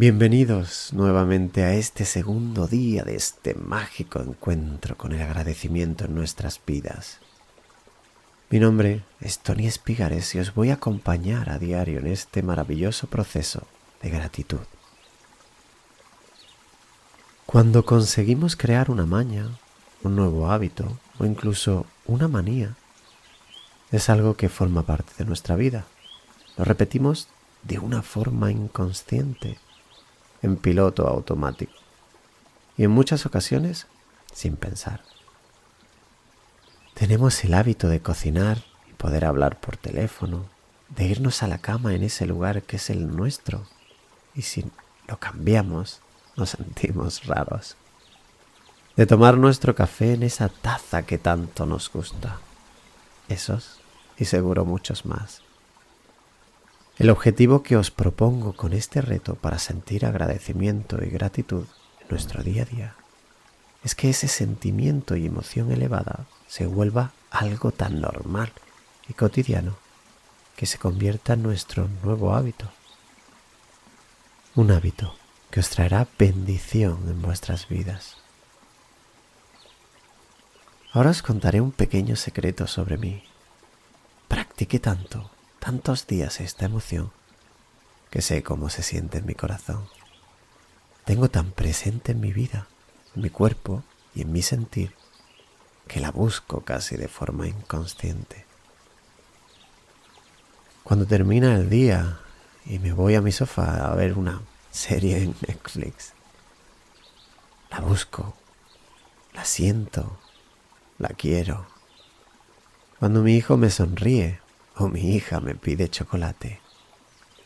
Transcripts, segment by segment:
Bienvenidos nuevamente a este segundo día de este mágico encuentro con el agradecimiento en nuestras vidas. Mi nombre es Tony Espigares y os voy a acompañar a diario en este maravilloso proceso de gratitud. Cuando conseguimos crear una maña, un nuevo hábito o incluso una manía, es algo que forma parte de nuestra vida. Lo repetimos de una forma inconsciente en piloto automático y en muchas ocasiones sin pensar. Tenemos el hábito de cocinar y poder hablar por teléfono, de irnos a la cama en ese lugar que es el nuestro y si lo cambiamos nos sentimos raros. De tomar nuestro café en esa taza que tanto nos gusta. Esos y seguro muchos más. El objetivo que os propongo con este reto para sentir agradecimiento y gratitud en nuestro día a día es que ese sentimiento y emoción elevada se vuelva algo tan normal y cotidiano que se convierta en nuestro nuevo hábito. Un hábito que os traerá bendición en vuestras vidas. Ahora os contaré un pequeño secreto sobre mí. Practiqué tanto tantos días esta emoción que sé cómo se siente en mi corazón. Tengo tan presente en mi vida, en mi cuerpo y en mi sentir que la busco casi de forma inconsciente. Cuando termina el día y me voy a mi sofá a ver una serie en Netflix, la busco, la siento, la quiero. Cuando mi hijo me sonríe o mi hija me pide chocolate.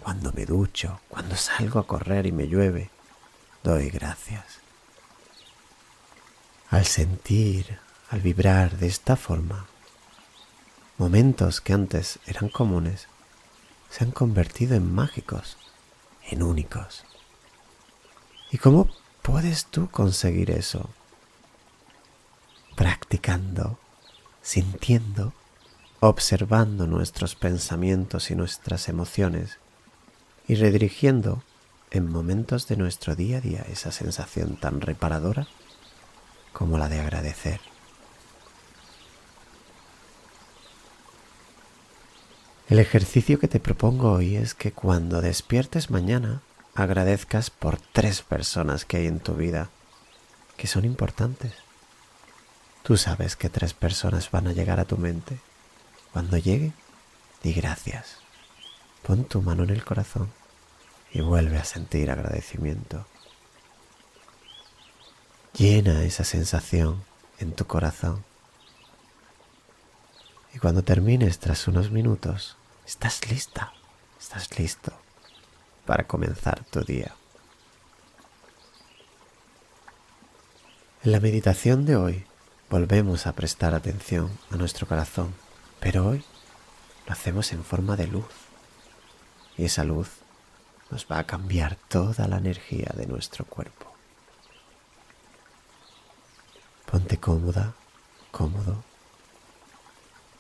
Cuando me ducho, cuando salgo a correr y me llueve, doy gracias. Al sentir, al vibrar de esta forma, momentos que antes eran comunes se han convertido en mágicos, en únicos. ¿Y cómo puedes tú conseguir eso? Practicando, sintiendo observando nuestros pensamientos y nuestras emociones y redirigiendo en momentos de nuestro día a día esa sensación tan reparadora como la de agradecer. El ejercicio que te propongo hoy es que cuando despiertes mañana agradezcas por tres personas que hay en tu vida que son importantes. Tú sabes que tres personas van a llegar a tu mente cuando llegue, di gracias. Pon tu mano en el corazón y vuelve a sentir agradecimiento. Llena esa sensación en tu corazón. Y cuando termines tras unos minutos, estás lista, estás listo para comenzar tu día. En la meditación de hoy volvemos a prestar atención a nuestro corazón pero hoy lo hacemos en forma de luz. Y esa luz nos va a cambiar toda la energía de nuestro cuerpo. Ponte cómoda, cómodo.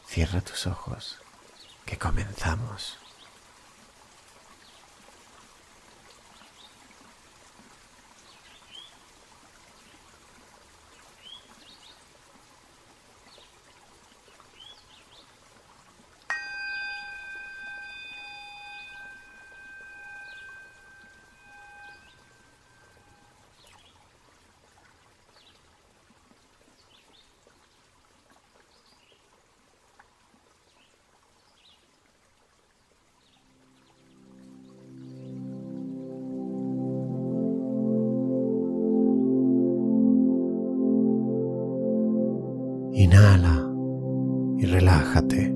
Cierra tus ojos, que comenzamos. Inhala y relájate.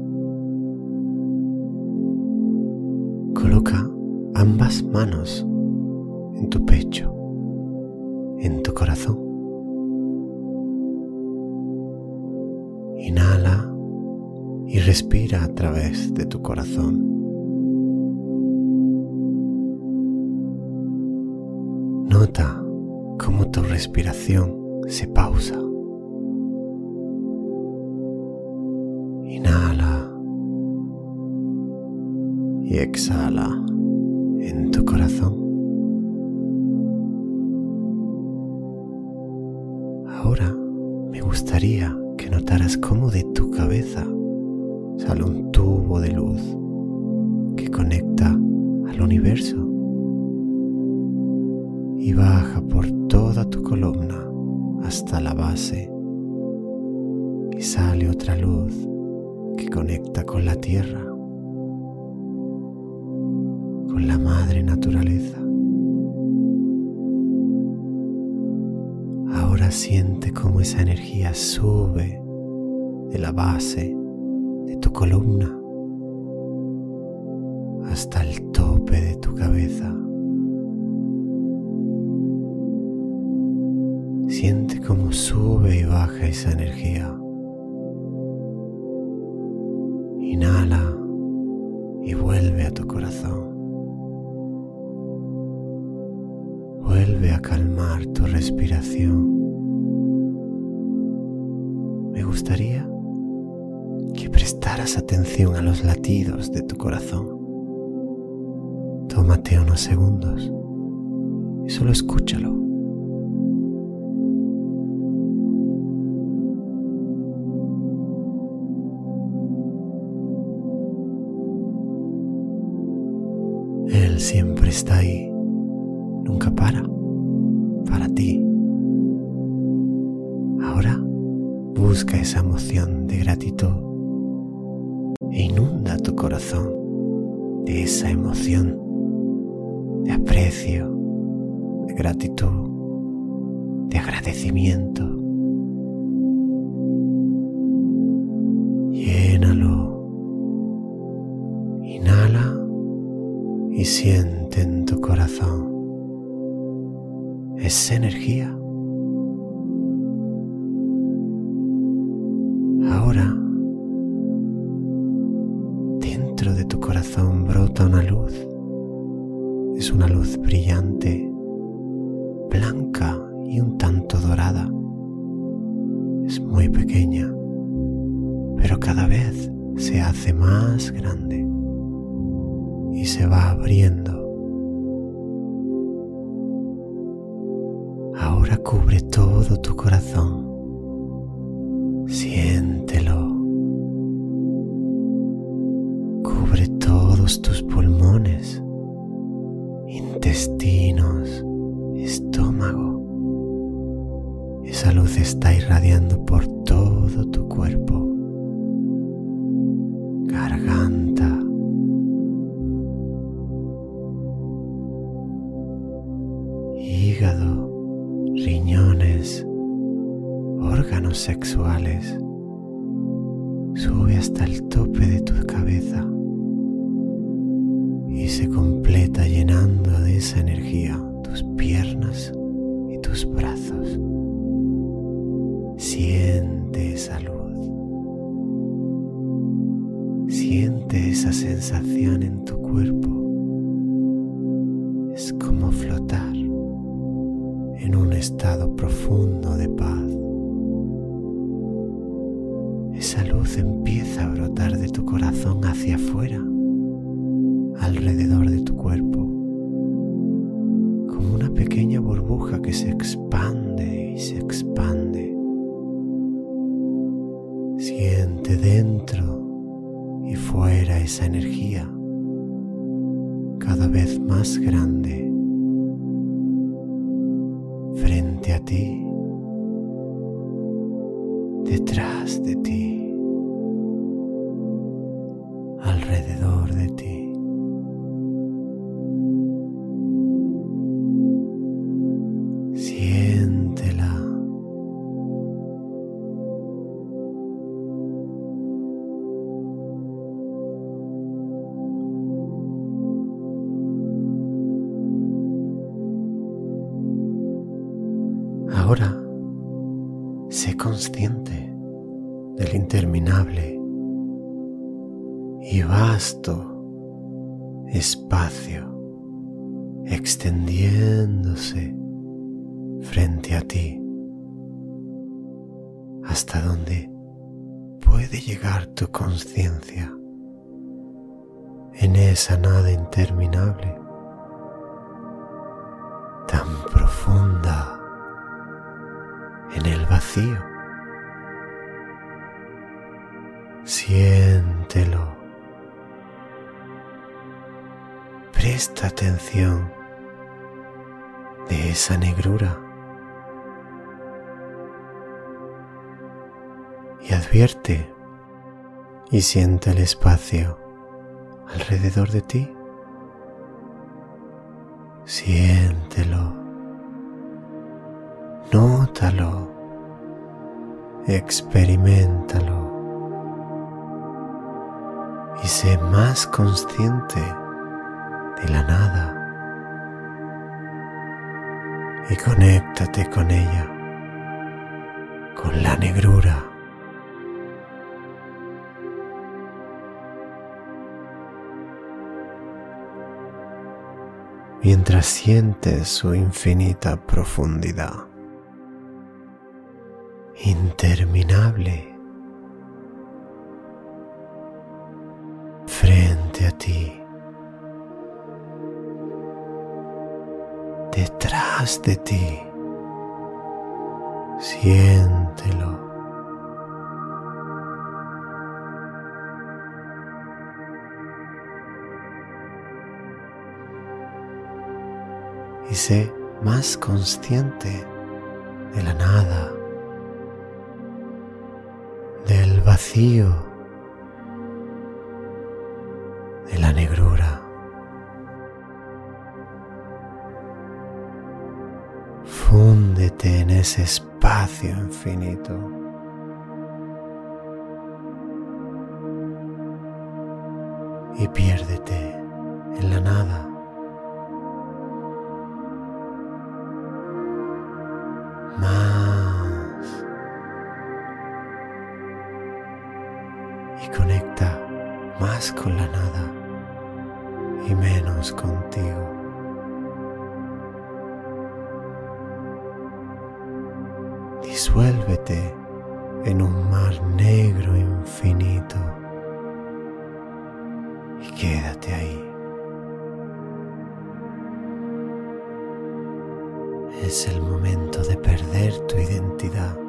Coloca ambas manos en tu pecho, en tu corazón. Inhala y respira a través de tu corazón. Nota cómo tu respiración se pausa. exhala en tu corazón. Ahora me gustaría que notaras cómo de tu cabeza sale un tubo de luz que conecta al universo y baja por toda tu columna hasta la base y sale otra luz que conecta con la tierra. Naturaleza. Ahora siente cómo esa energía sube de la base de tu columna hasta el tope de tu cabeza. Siente cómo sube y baja esa energía. Inhala Me gustaría que prestaras atención a los latidos de tu corazón. Tómate unos segundos y solo escúchalo. Gratitud, de agradecimiento. Llénalo. Inhala y siente en tu corazón esa energía. Cubre todo tu corazón. Siéntelo. Sube hasta el tope de tu cabeza y se completa llenando de esa energía pequeña burbuja que se expande y se expande. Siente dentro y fuera esa energía cada vez más grande frente a ti, detrás de ti, sé consciente del interminable y vasto espacio extendiéndose frente a ti hasta donde puede llegar tu conciencia en esa nada interminable tan profunda en el vacío Siéntelo. Presta atención de esa negrura y advierte y siente el espacio alrededor de ti. Siéntelo, nótalo, experimentalo. Y sé más consciente de la nada. Y conéctate con ella, con la negrura. mientras sientes su infinita profundidad, interminable, frente a ti, detrás de ti, siéntelo. y sé más consciente de la nada, vacío, de la negrura. Fúndete en ese espacio infinito. Y piérdete en la nada. Es el momento de perder tu identidad.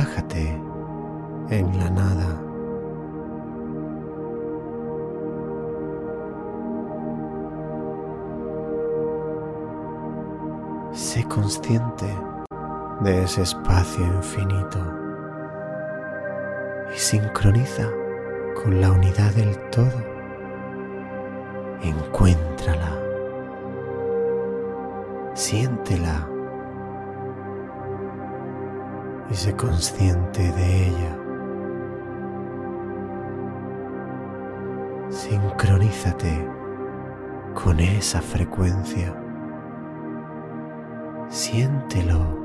Relájate en la nada. Sé consciente de ese espacio infinito y sincroniza con la unidad del todo. Encuéntrala, siéntela y sé consciente de ella. Sincronízate con esa frecuencia. Siéntelo,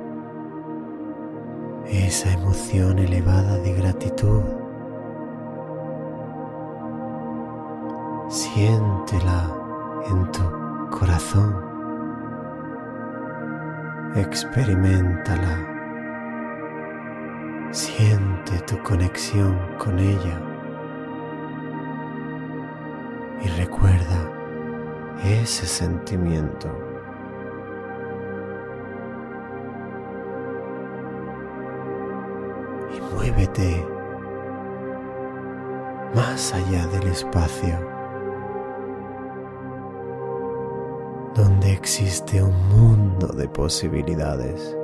esa emoción elevada de gratitud. Siéntela en tu corazón. Experimentala Siente tu conexión con ella y recuerda ese sentimiento. Y muévete más allá del espacio donde existe un mundo de posibilidades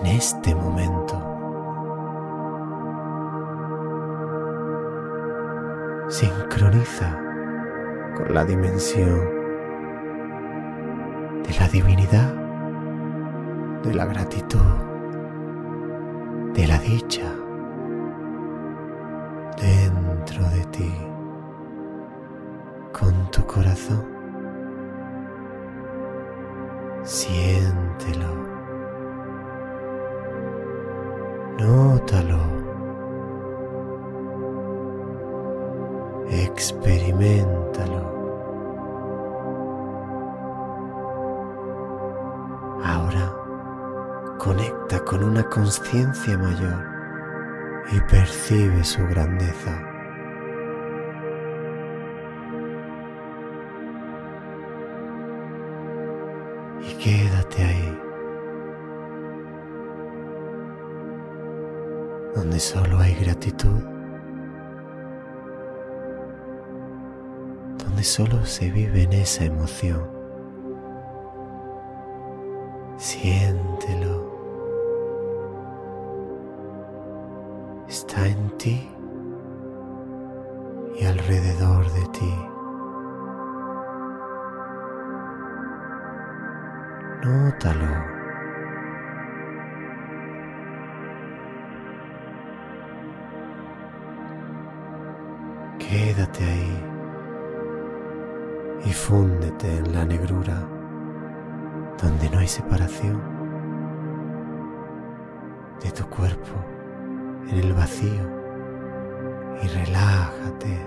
en este momento. Sincroniza con la dimensión de la divinidad, de la gratitud, de la dicha dentro de ti, con tu corazón. Siéntelo disfrútalo. Experimentalo. Ahora conecta con una conciencia mayor y percibe su grandeza. Y queda donde solo hay gratitud, donde solo se vive en esa emoción. Siéntelo. Está en ti y alrededor de ti. Nótalo. Quédate ahí y fúndete en la negrura donde no hay separación de tu cuerpo en el vacío y relájate.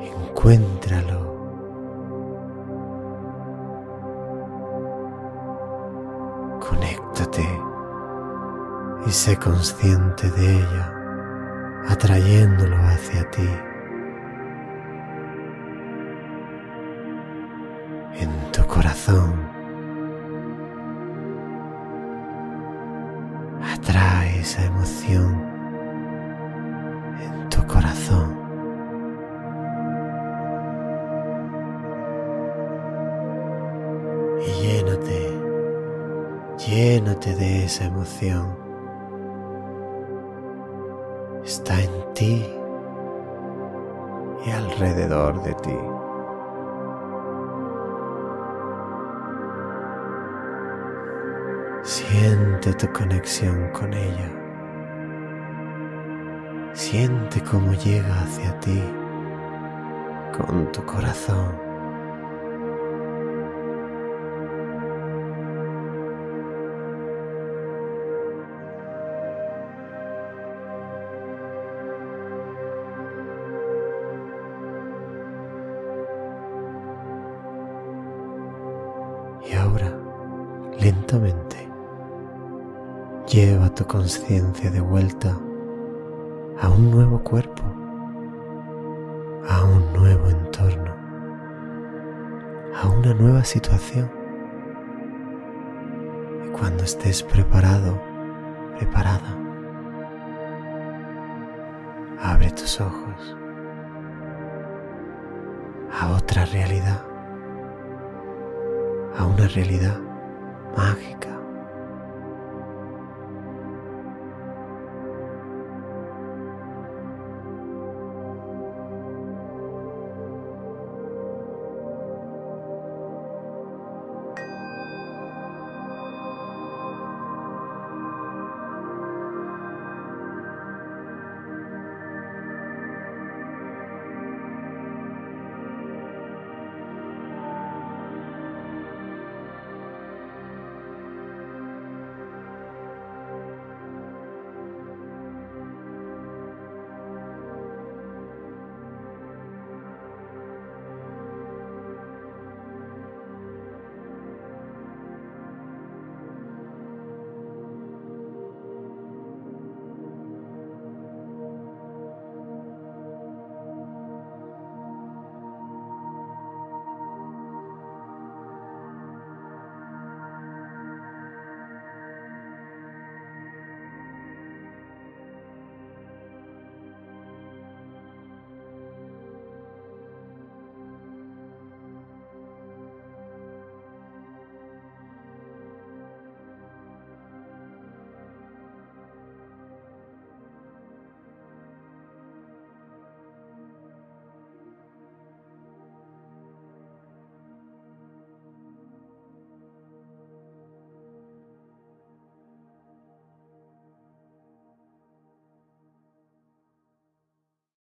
Encuéntralo. Conéctate y sé consciente de ella, atrayéndolo hacia ti. En tu corazón. Atrae esa emoción en tu corazón. Y llénate, llénate de esa emoción. Ti y alrededor de ti. Siente tu conexión con ella. Siente cómo llega hacia ti con tu corazón. Lleva tu conciencia de vuelta a un nuevo cuerpo, a un nuevo entorno, a una nueva situación. Y cuando estés preparado, preparada, abre tus ojos a otra realidad, a una realidad mágica